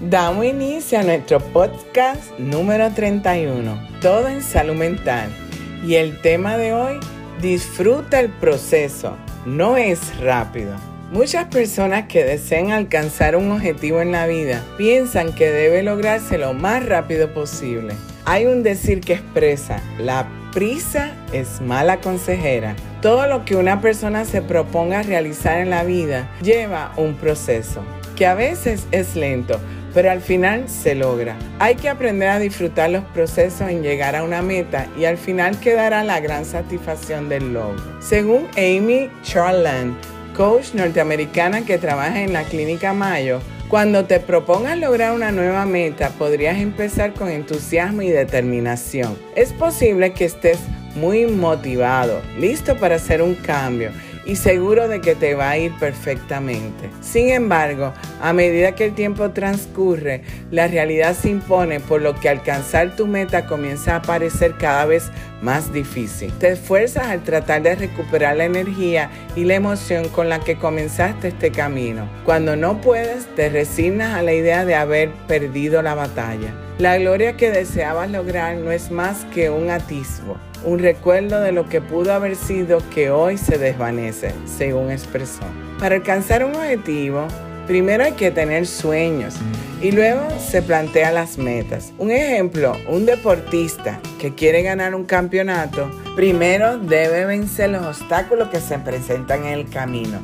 Damos inicio a nuestro podcast número 31, Todo en Salud Mental. Y el tema de hoy, disfruta el proceso, no es rápido. Muchas personas que desean alcanzar un objetivo en la vida piensan que debe lograrse lo más rápido posible. Hay un decir que expresa, la prisa es mala consejera. Todo lo que una persona se proponga realizar en la vida lleva un proceso, que a veces es lento, pero al final se logra. Hay que aprender a disfrutar los procesos en llegar a una meta y al final quedará la gran satisfacción del logro. Según Amy Charland, coach norteamericana que trabaja en la clínica Mayo, cuando te propongas lograr una nueva meta, podrías empezar con entusiasmo y determinación. Es posible que estés muy motivado, listo para hacer un cambio y seguro de que te va a ir perfectamente. Sin embargo, a medida que el tiempo transcurre, la realidad se impone por lo que alcanzar tu meta comienza a parecer cada vez más difícil. Te esfuerzas al tratar de recuperar la energía y la emoción con la que comenzaste este camino. Cuando no puedes, te resignas a la idea de haber perdido la batalla. La gloria que deseabas lograr no es más que un atisbo un recuerdo de lo que pudo haber sido que hoy se desvanece, según expresó. Para alcanzar un objetivo, primero hay que tener sueños y luego se plantea las metas. Un ejemplo, un deportista que quiere ganar un campeonato, primero debe vencer los obstáculos que se presentan en el camino.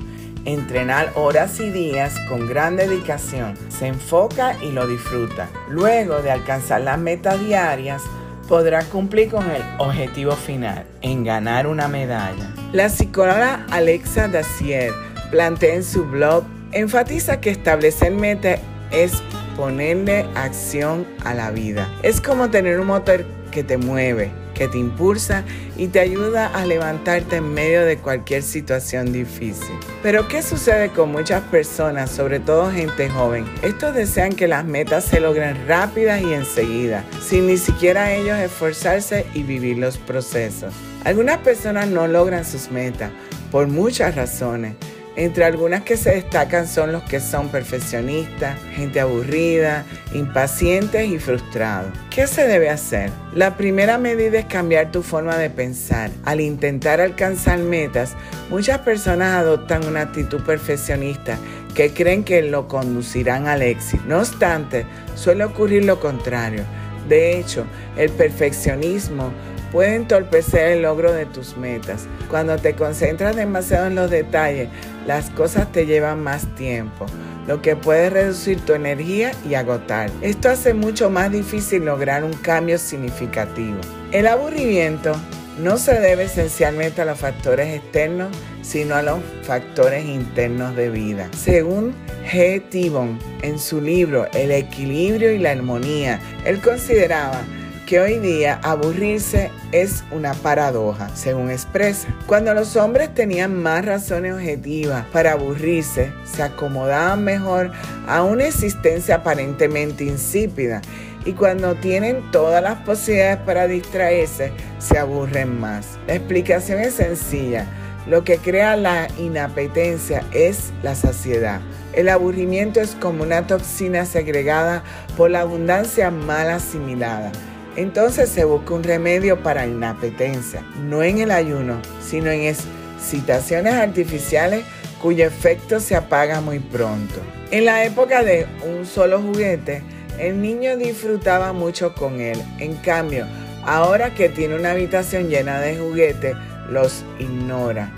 Entrenar horas y días con gran dedicación, se enfoca y lo disfruta. Luego de alcanzar las metas diarias, podrá cumplir con el objetivo final, en ganar una medalla. La psicóloga Alexa Dacier plantea en su blog, enfatiza que establecer metas es ponerle acción a la vida. Es como tener un motor que te mueve, que te impulsa y te ayuda a levantarte en medio de cualquier situación difícil. Pero ¿qué sucede con muchas personas, sobre todo gente joven? Estos desean que las metas se logren rápidas y enseguida, sin ni siquiera ellos esforzarse y vivir los procesos. Algunas personas no logran sus metas por muchas razones entre algunas que se destacan son los que son perfeccionistas, gente aburrida, impacientes y frustrados. ¿Qué se debe hacer? La primera medida es cambiar tu forma de pensar. Al intentar alcanzar metas, muchas personas adoptan una actitud perfeccionista que creen que lo conducirán al éxito. No obstante, suele ocurrir lo contrario. De hecho, el perfeccionismo puede entorpecer el logro de tus metas. Cuando te concentras demasiado en los detalles, las cosas te llevan más tiempo, lo que puede reducir tu energía y agotar. Esto hace mucho más difícil lograr un cambio significativo. El aburrimiento no se debe esencialmente a los factores externos, sino a los factores internos de vida. Según G. Tibon, en su libro El equilibrio y la armonía, él consideraba que hoy día aburrirse es una paradoja, según expresa. Cuando los hombres tenían más razones objetivas para aburrirse, se acomodaban mejor a una existencia aparentemente insípida y cuando tienen todas las posibilidades para distraerse, se aburren más. La explicación es sencilla. Lo que crea la inapetencia es la saciedad. El aburrimiento es como una toxina segregada por la abundancia mal asimilada. Entonces se busca un remedio para inapetencia, no en el ayuno, sino en excitaciones artificiales cuyo efecto se apaga muy pronto. En la época de un solo juguete, el niño disfrutaba mucho con él. En cambio, ahora que tiene una habitación llena de juguetes, los ignora.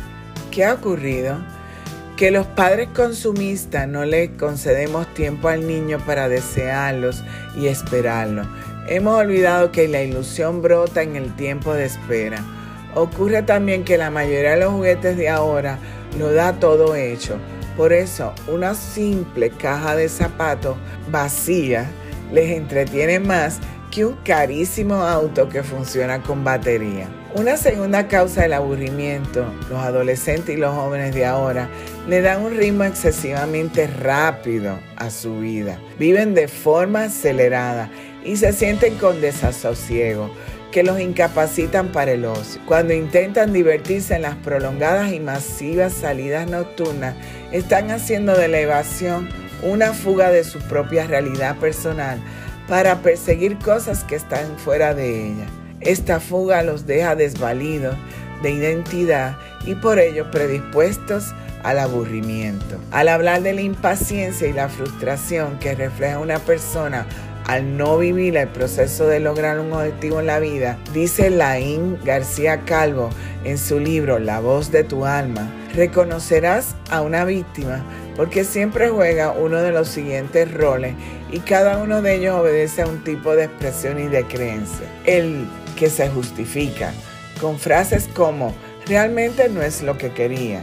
¿Qué ha ocurrido? Que los padres consumistas no le concedemos tiempo al niño para desearlos y esperarlos. Hemos olvidado que la ilusión brota en el tiempo de espera. Ocurre también que la mayoría de los juguetes de ahora lo da todo hecho. Por eso, una simple caja de zapatos vacía les entretiene más que un carísimo auto que funciona con batería. Una segunda causa del aburrimiento, los adolescentes y los jóvenes de ahora le dan un ritmo excesivamente rápido a su vida. Viven de forma acelerada y se sienten con desasosiego, que los incapacitan para el ocio. Cuando intentan divertirse en las prolongadas y masivas salidas nocturnas, están haciendo de la evasión una fuga de su propia realidad personal para perseguir cosas que están fuera de ella. Esta fuga los deja desvalidos de identidad y por ello predispuestos al aburrimiento. Al hablar de la impaciencia y la frustración que refleja una persona al no vivir el proceso de lograr un objetivo en la vida, dice Laín García Calvo en su libro La voz de tu alma, reconocerás a una víctima porque siempre juega uno de los siguientes roles y cada uno de ellos obedece a un tipo de expresión y de creencia. El que se justifica con frases como realmente no es lo que quería.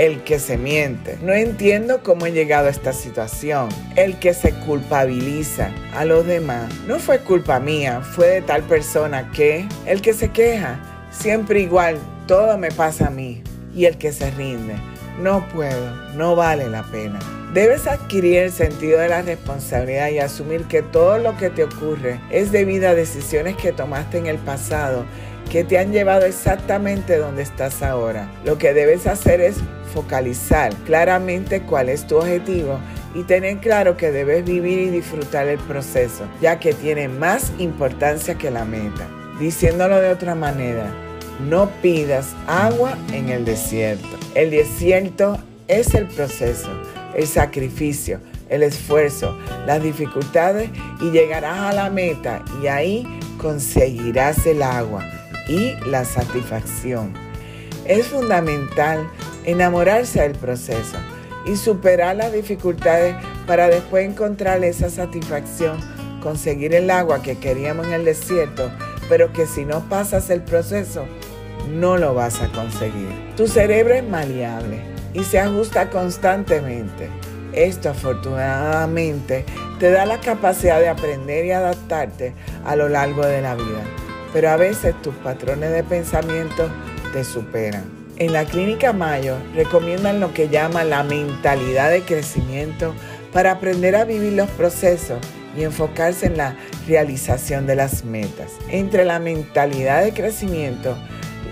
El que se miente. No entiendo cómo he llegado a esta situación. El que se culpabiliza a los demás. No fue culpa mía, fue de tal persona que. El que se queja. Siempre igual, todo me pasa a mí. Y el que se rinde. No puedo, no vale la pena. Debes adquirir el sentido de la responsabilidad y asumir que todo lo que te ocurre es debido a decisiones que tomaste en el pasado que te han llevado exactamente donde estás ahora. Lo que debes hacer es focalizar claramente cuál es tu objetivo y tener claro que debes vivir y disfrutar el proceso, ya que tiene más importancia que la meta. Diciéndolo de otra manera, no pidas agua en el desierto. El desierto es el proceso, el sacrificio, el esfuerzo, las dificultades y llegarás a la meta y ahí conseguirás el agua y la satisfacción. Es fundamental enamorarse del proceso y superar las dificultades para después encontrar esa satisfacción, conseguir el agua que queríamos en el desierto, pero que si no pasas el proceso, no lo vas a conseguir. Tu cerebro es maleable y se ajusta constantemente. Esto afortunadamente te da la capacidad de aprender y adaptarte a lo largo de la vida pero a veces tus patrones de pensamiento te superan. En la clínica Mayo recomiendan lo que llaman la mentalidad de crecimiento para aprender a vivir los procesos y enfocarse en la realización de las metas. Entre la mentalidad de crecimiento,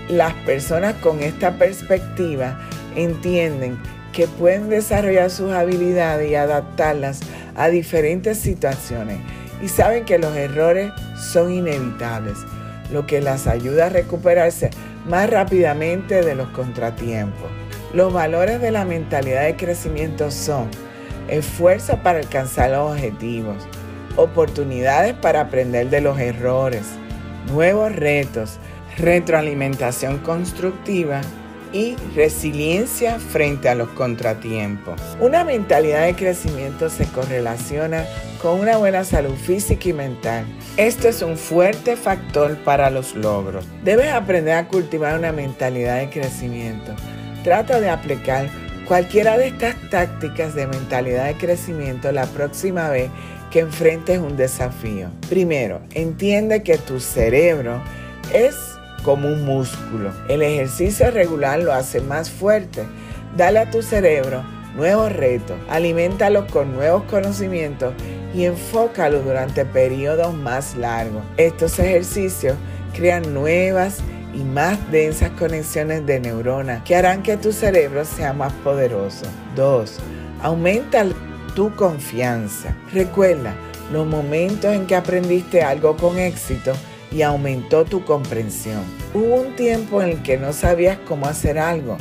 las personas con esta perspectiva entienden que pueden desarrollar sus habilidades y adaptarlas a diferentes situaciones y saben que los errores son inevitables lo que las ayuda a recuperarse más rápidamente de los contratiempos. Los valores de la mentalidad de crecimiento son esfuerzo para alcanzar los objetivos, oportunidades para aprender de los errores, nuevos retos, retroalimentación constructiva y resiliencia frente a los contratiempos. Una mentalidad de crecimiento se correlaciona con una buena salud física y mental. Esto es un fuerte factor para los logros. Debes aprender a cultivar una mentalidad de crecimiento. Trata de aplicar cualquiera de estas tácticas de mentalidad de crecimiento la próxima vez que enfrentes un desafío. Primero, entiende que tu cerebro es como un músculo. El ejercicio regular lo hace más fuerte. Dale a tu cerebro nuevos retos, aliméntalo con nuevos conocimientos y enfócalo durante periodos más largos. Estos ejercicios crean nuevas y más densas conexiones de neuronas que harán que tu cerebro sea más poderoso. 2. Aumenta tu confianza. Recuerda los momentos en que aprendiste algo con éxito y aumentó tu comprensión. Hubo un tiempo en el que no sabías cómo hacer algo,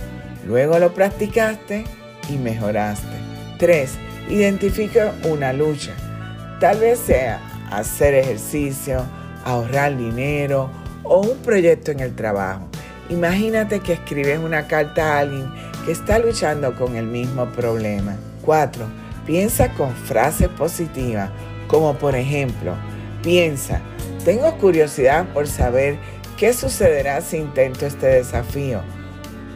luego lo practicaste y mejoraste. 3. Identifica una lucha. Tal vez sea hacer ejercicio, ahorrar dinero o un proyecto en el trabajo. Imagínate que escribes una carta a alguien que está luchando con el mismo problema. 4. Piensa con frases positivas, como por ejemplo, piensa, tengo curiosidad por saber qué sucederá si intento este desafío,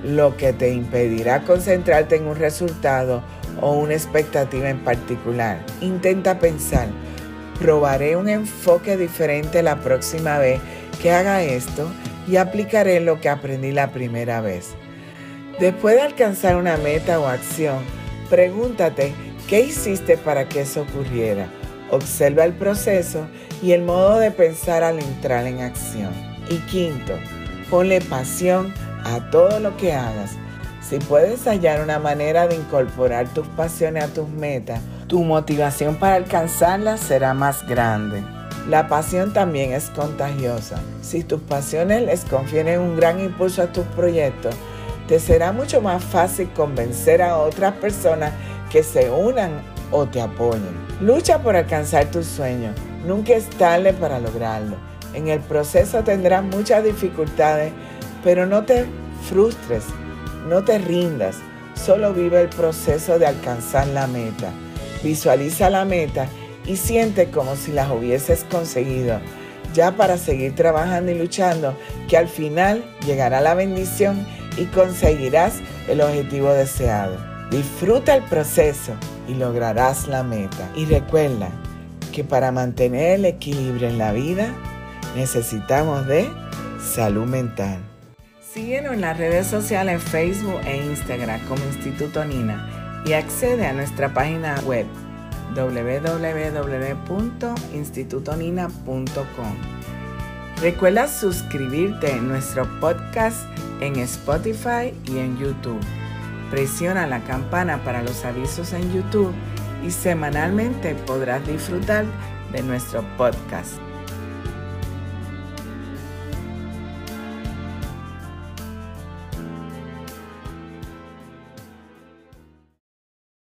lo que te impedirá concentrarte en un resultado o una expectativa en particular. Intenta pensar, probaré un enfoque diferente la próxima vez que haga esto y aplicaré lo que aprendí la primera vez. Después de alcanzar una meta o acción, pregúntate qué hiciste para que eso ocurriera Observa el proceso y el modo de pensar al entrar en acción. Y quinto, ponle pasión a todo lo que hagas. Si puedes hallar una manera de incorporar tus pasiones a tus metas, tu motivación para alcanzarlas será más grande. La pasión también es contagiosa. Si tus pasiones les confieren un gran impulso a tus proyectos, te será mucho más fácil convencer a otras personas que se unan o te apoyen. Lucha por alcanzar tus sueños. Nunca es tarde para lograrlo. En el proceso tendrás muchas dificultades, pero no te frustres, no te rindas. Solo vive el proceso de alcanzar la meta. Visualiza la meta y siente como si las hubieses conseguido, ya para seguir trabajando y luchando, que al final llegará la bendición y conseguirás el objetivo deseado. Disfruta el proceso y lograrás la meta. Y recuerda que para mantener el equilibrio en la vida necesitamos de salud mental. Síguenos en las redes sociales Facebook e Instagram como Instituto Nina y accede a nuestra página web www.institutonina.com. Recuerda suscribirte en nuestro podcast en Spotify y en YouTube. Presiona la campana para los avisos en YouTube y semanalmente podrás disfrutar de nuestro podcast.